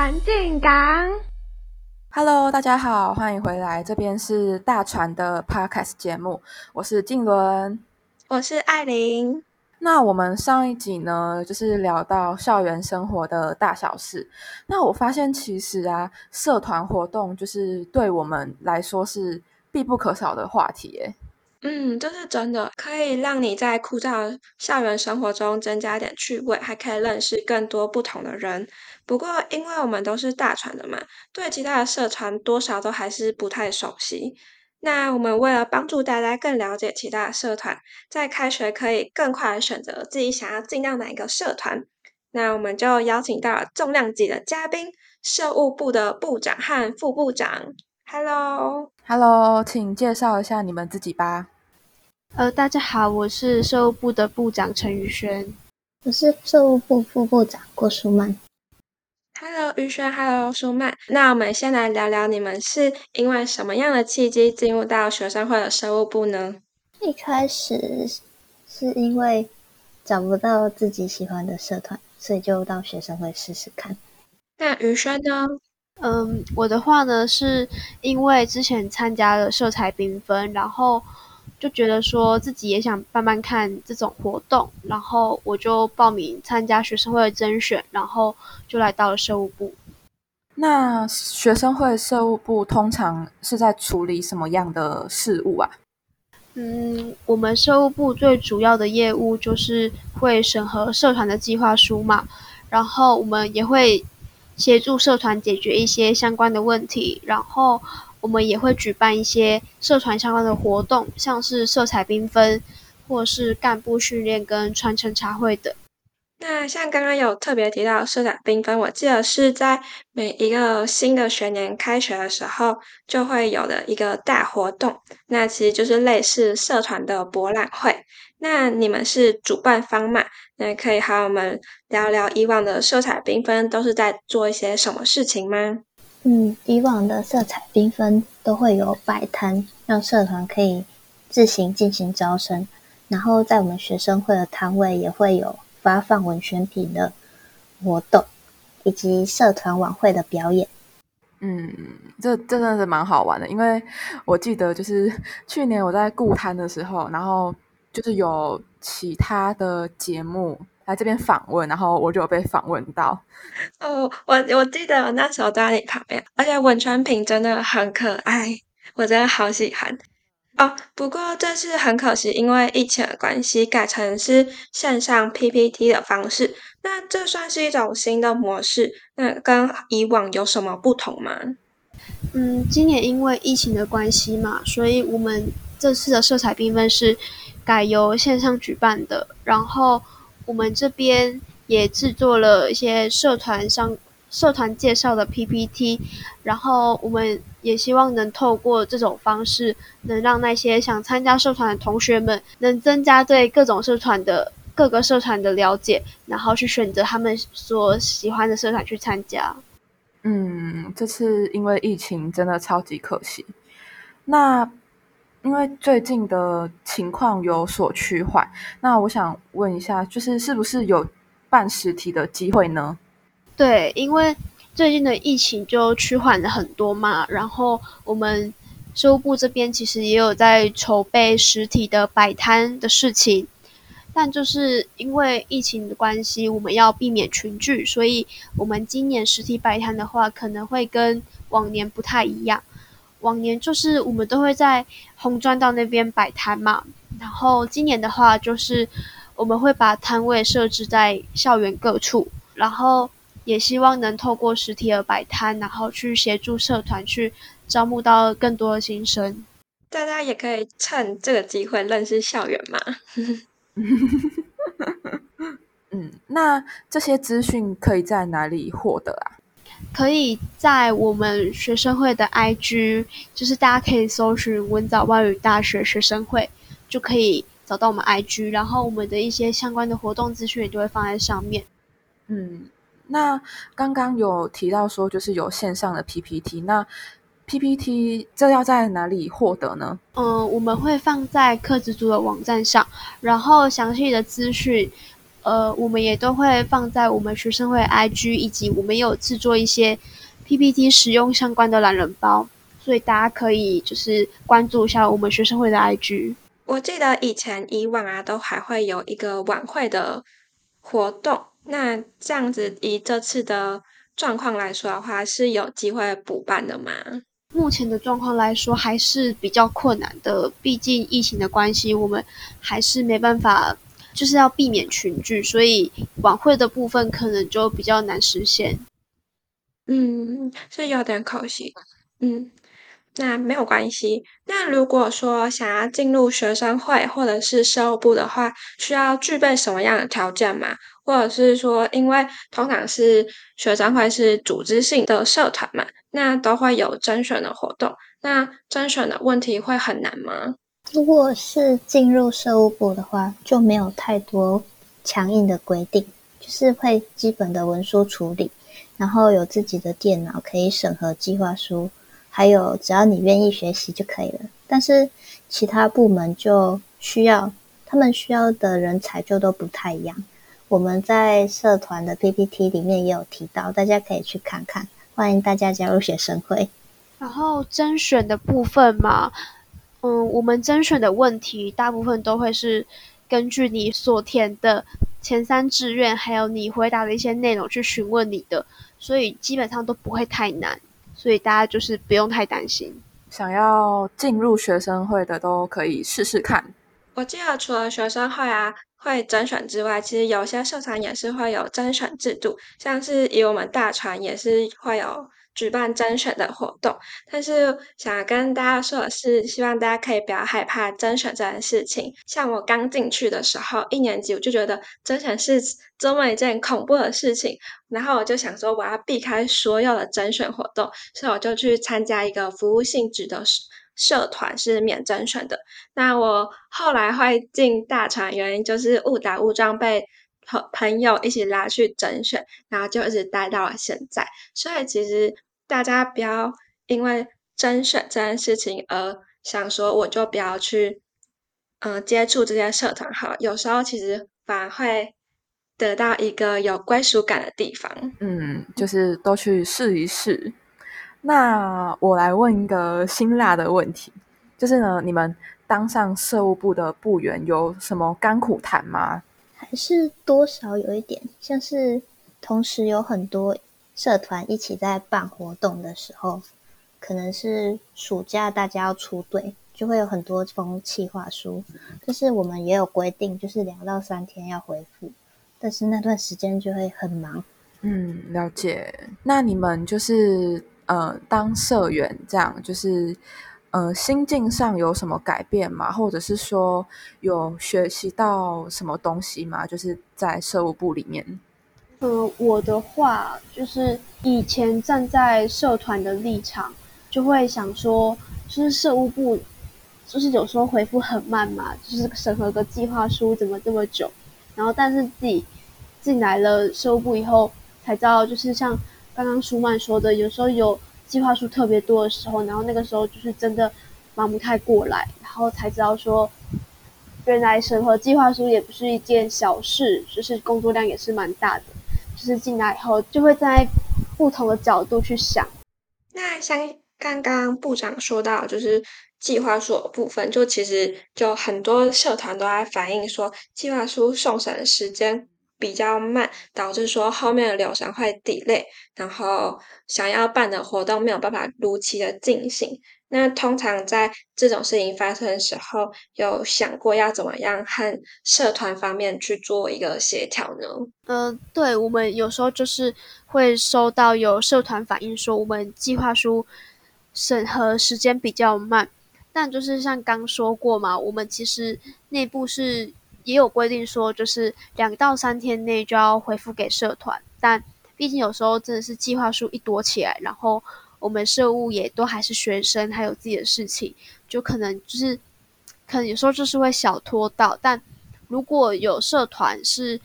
船进港，Hello，大家好，欢迎回来，这边是大船的 Podcast 节目，我是静伦，我是艾琳。那我们上一集呢，就是聊到校园生活的大小事。那我发现其实啊，社团活动就是对我们来说是必不可少的话题，耶。嗯，这是真的，可以让你在枯燥校园生活中增加点趣味，还可以认识更多不同的人。不过，因为我们都是大船的嘛，对其他的社团多少都还是不太熟悉。那我们为了帮助大家更了解其他的社团，在开学可以更快的选择自己想要进到哪一个社团，那我们就邀请到了重量级的嘉宾——社务部的部长和副部长。Hello，Hello，请介绍一下你们自己吧。呃，大家好，我是社务部的部长陈宇轩，我是社务部副部长郭淑曼。Hello，宇轩，Hello，舒曼。那我们先来聊聊你们是因为什么样的契机进入到学生会的社务部呢？一开始是因为找不到自己喜欢的社团，所以就到学生会试试看。那宇轩呢？嗯，我的话呢，是因为之前参加了色彩缤纷，然后就觉得说自己也想慢慢看这种活动，然后我就报名参加学生会的甄选，然后就来到了社务部。那学生会社务部通常是在处理什么样的事务啊？嗯，我们社务部最主要的业务就是会审核社团的计划书嘛，然后我们也会。协助社团解决一些相关的问题，然后我们也会举办一些社团相关的活动，像是色彩缤纷，或是干部训练跟传承茶会等。那像刚刚有特别提到色彩缤纷，我记得是在每一个新的学年开学的时候就会有的一个大活动，那其实就是类似社团的博览会。那你们是主办方嘛？那可以和我们聊聊以往的色彩缤纷都是在做一些什么事情吗？嗯，以往的色彩缤纷都会有摆摊，让社团可以自行进行招生，然后在我们学生会的摊位也会有发放文宣品的活动，以及社团晚会的表演。嗯，这真的是蛮好玩的，因为我记得就是去年我在顾摊的时候，然后。就是有其他的节目来这边访问，然后我就被访问到。哦，我我记得我那时候在你旁边，而且文川平真的很可爱，我真的好喜欢。哦，不过这次很可惜，因为疫情的关系，改成是线上 PPT 的方式。那这算是一种新的模式，那跟以往有什么不同吗？嗯，今年因为疫情的关系嘛，所以我们这次的色彩缤纷是。改由线上举办的，然后我们这边也制作了一些社团上社团介绍的 PPT，然后我们也希望能透过这种方式，能让那些想参加社团的同学们，能增加对各种社团的各个社团的了解，然后去选择他们所喜欢的社团去参加。嗯，这次因为疫情真的超级可惜。那。因为最近的情况有所趋缓，那我想问一下，就是是不是有办实体的机会呢？对，因为最近的疫情就趋缓了很多嘛，然后我们收部这边其实也有在筹备实体的摆摊的事情，但就是因为疫情的关系，我们要避免群聚，所以我们今年实体摆摊的话，可能会跟往年不太一样。往年就是我们都会在红砖道那边摆摊嘛，然后今年的话就是我们会把摊位设置在校园各处，然后也希望能透过实体的摆摊，然后去协助社团去招募到更多的新生。大家也可以趁这个机会认识校园嘛。嗯，那这些资讯可以在哪里获得啊？可以在我们学生会的 IG，就是大家可以搜寻文藻外语大学学生会，就可以找到我们 IG，然后我们的一些相关的活动资讯也就会放在上面。嗯，那刚刚有提到说就是有线上的 PPT，那 PPT 这要在哪里获得呢？嗯，我们会放在课职组的网站上，然后详细的资讯。呃，我们也都会放在我们学生会 IG，以及我们有制作一些 PPT 使用相关的懒人包，所以大家可以就是关注一下我们学生会的 IG。我记得以前以往啊，都还会有一个晚会的活动。那这样子以这次的状况来说的话，是有机会补办的吗？目前的状况来说，还是比较困难的。毕竟疫情的关系，我们还是没办法，就是要避免群聚，所以晚会的部分可能就比较难实现。嗯，是有点可惜。嗯。那没有关系。那如果说想要进入学生会或者是社务部的话，需要具备什么样的条件吗？或者是说，因为通常是学生会是组织性的社团嘛，那都会有甄选的活动。那甄选的问题会很难吗？如果是进入社务部的话，就没有太多强硬的规定，就是会基本的文书处理，然后有自己的电脑可以审核计划书。还有，只要你愿意学习就可以了。但是其他部门就需要，他们需要的人才就都不太一样。我们在社团的 PPT 里面也有提到，大家可以去看看。欢迎大家加入学生会。然后甄选的部分嘛，嗯，我们甄选的问题大部分都会是根据你所填的前三志愿，还有你回答的一些内容去询问你的，所以基本上都不会太难。所以大家就是不用太担心，想要进入学生会的都可以试试看。我记得除了学生会啊会甄选之外，其实有些社团也是会有甄选制度，像是以我们大船也是会有。举办甄选的活动，但是想跟大家说的是，希望大家可以不要害怕甄选这件事情。像我刚进去的时候，一年级我就觉得甄选是这么一件恐怖的事情，然后我就想说我要避开所有的甄选活动，所以我就去参加一个服务性质的社团，是免甄选的。那我后来会进大船，原因就是误打误撞被朋朋友一起拉去甄选，然后就一直待到了现在。所以其实。大家不要因为甄选这件事情而想说我就不要去，嗯，接触这些社团好。有时候其实反而会得到一个有归属感的地方。嗯，就是都去试一试。那我来问一个辛辣的问题，就是呢，你们当上社务部的部员有什么甘苦谈吗？还是多少有一点，像是同时有很多。社团一起在办活动的时候，可能是暑假大家要出队，就会有很多封企划书。就是我们也有规定，就是两到三天要回复，但是那段时间就会很忙。嗯，了解。那你们就是呃，当社员这样，就是呃，心境上有什么改变吗？或者是说有学习到什么东西吗？就是在社务部里面。嗯，我的话就是以前站在社团的立场，就会想说，就是社务部，就是有时候回复很慢嘛，就是审核个计划书怎么这么久，然后但是自己进来了社务部以后，才知道就是像刚刚舒曼说的，有时候有计划书特别多的时候，然后那个时候就是真的忙不太过来，然后才知道说。原来审核计划书也不是一件小事，就是工作量也是蛮大的。就是进来以后，就会在不同的角度去想。那像刚刚部长说到，就是计划书的部分，就其实就很多社团都在反映说，计划书送审时间比较慢，导致说后面的流程会 delay，然后想要办的活动没有办法如期的进行。那通常在这种事情发生的时候，有想过要怎么样和社团方面去做一个协调呢？嗯，对，我们有时候就是会收到有社团反映说，我们计划书审核时间比较慢，但就是像刚说过嘛，我们其实内部是也有规定说，就是两到三天内就要回复给社团，但毕竟有时候真的是计划书一多起来，然后。我们社务也都还是学生，还有自己的事情，就可能就是，可能有时候就是会小拖到。但如果有社团是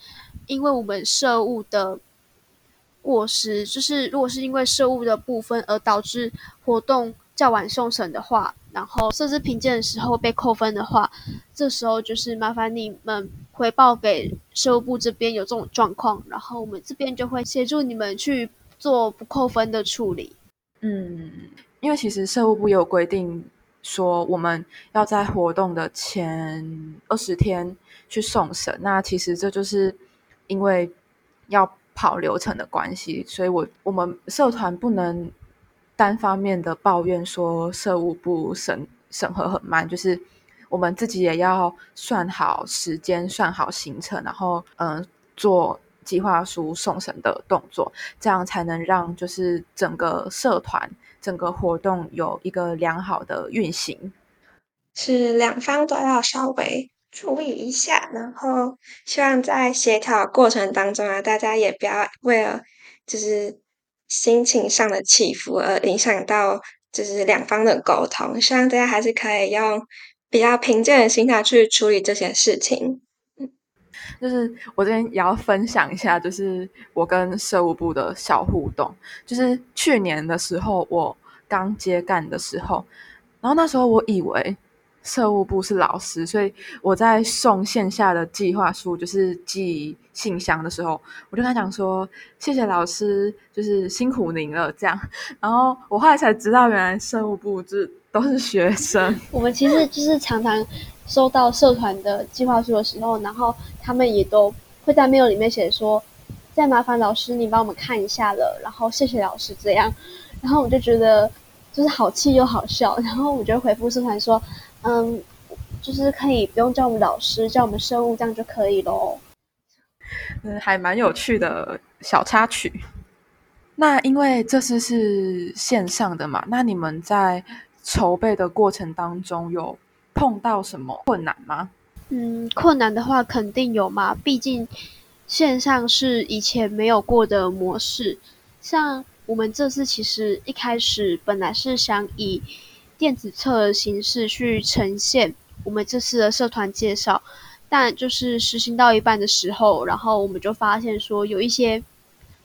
因为我们社务的过失，就是如果是因为社务的部分而导致活动较晚送审的话，然后设置评鉴的时候被扣分的话，这时候就是麻烦你们回报给社务部这边有这种状况，然后我们这边就会协助你们去做不扣分的处理。嗯，因为其实社务部有规定说，我们要在活动的前二十天去送审。那其实这就是因为要跑流程的关系，所以我我们社团不能单方面的抱怨说社务部审审核很慢，就是我们自己也要算好时间、算好行程，然后嗯做。计划书送审的动作，这样才能让就是整个社团、整个活动有一个良好的运行。是两方都要稍微注意一下，然后希望在协调过程当中啊，大家也不要为了就是心情上的起伏而影响到就是两方的沟通。希望大家还是可以用比较平静的心态去处理这些事情。就是我这边也要分享一下，就是我跟社务部的小互动。就是去年的时候，我刚接干的时候，然后那时候我以为社务部是老师，所以我在送线下的计划书，就是寄信箱的时候，我就跟他讲说：“谢谢老师，就是辛苦您了。”这样。然后我后来才知道，原来社务部是都是学生。我们其实就是常常。收到社团的计划书的时候，然后他们也都会在 mail 里面写说：“再麻烦老师你帮我们看一下了。”然后谢谢老师这样，然后我就觉得就是好气又好笑，然后我就回复社团说：“嗯，就是可以不用叫我们老师，叫我们生物这样就可以喽。”嗯，还蛮有趣的小插曲。那因为这次是线上的嘛，那你们在筹备的过程当中有？碰到什么困难吗？嗯，困难的话肯定有嘛，毕竟线上是以前没有过的模式。像我们这次其实一开始本来是想以电子册的形式去呈现我们这次的社团介绍，但就是实行到一半的时候，然后我们就发现说有一些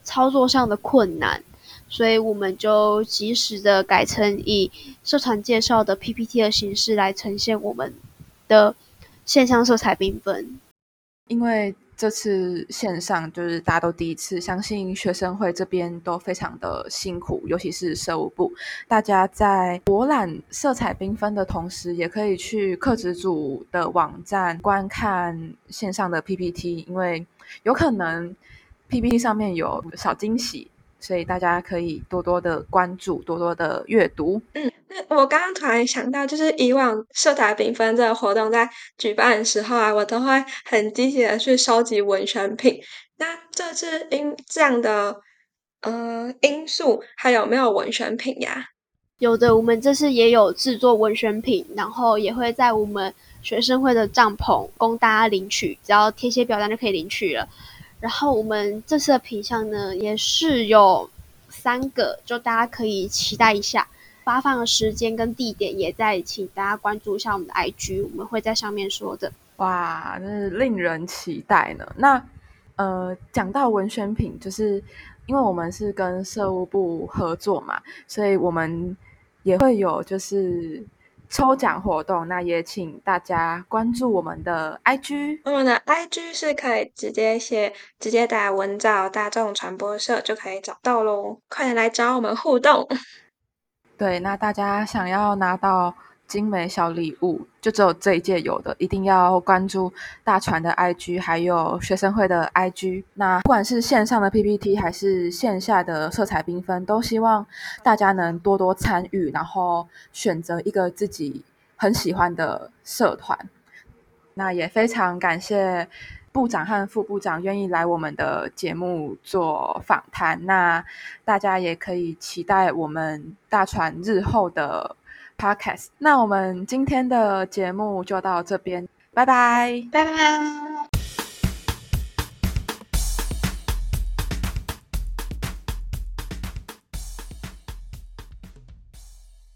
操作上的困难。所以我们就及时的改成以社团介绍的 PPT 的形式来呈现我们的线上色彩缤纷。因为这次线上就是大家都第一次，相信学生会这边都非常的辛苦，尤其是社务部，大家在博览色彩缤纷的同时，也可以去课职组的网站观看线上的 PPT，因为有可能 PPT 上面有小惊喜。所以大家可以多多的关注，多多的阅读。嗯，那我刚刚突然想到，就是以往色彩缤纷这个活动在举办的时候啊，我都会很积极的去收集文选品。那这次因这样的呃因素，还有没有文选品呀？有的，我们这次也有制作文选品，然后也会在我们学生会的帐篷供大家领取，只要填写表单就可以领取了。然后我们这次的品相呢，也是有三个，就大家可以期待一下。发放的时间跟地点也在，请大家关注一下我们的 IG，我们会在上面说的。哇，真是令人期待呢。那呃，讲到文宣品，就是因为我们是跟社务部合作嘛，所以我们也会有就是。抽奖活动，那也请大家关注我们的 IG。我们的 IG 是可以直接写，直接打文藻大众传播社就可以找到喽。快点来找我们互动。对，那大家想要拿到。精美小礼物就只有这一届有的，一定要关注大船的 IG，还有学生会的 IG。那不管是线上的 PPT 还是线下的色彩缤纷，都希望大家能多多参与，然后选择一个自己很喜欢的社团。那也非常感谢部长和副部长愿意来我们的节目做访谈。那大家也可以期待我们大船日后的。Podcast，那我们今天的节目就到这边，拜拜，拜拜。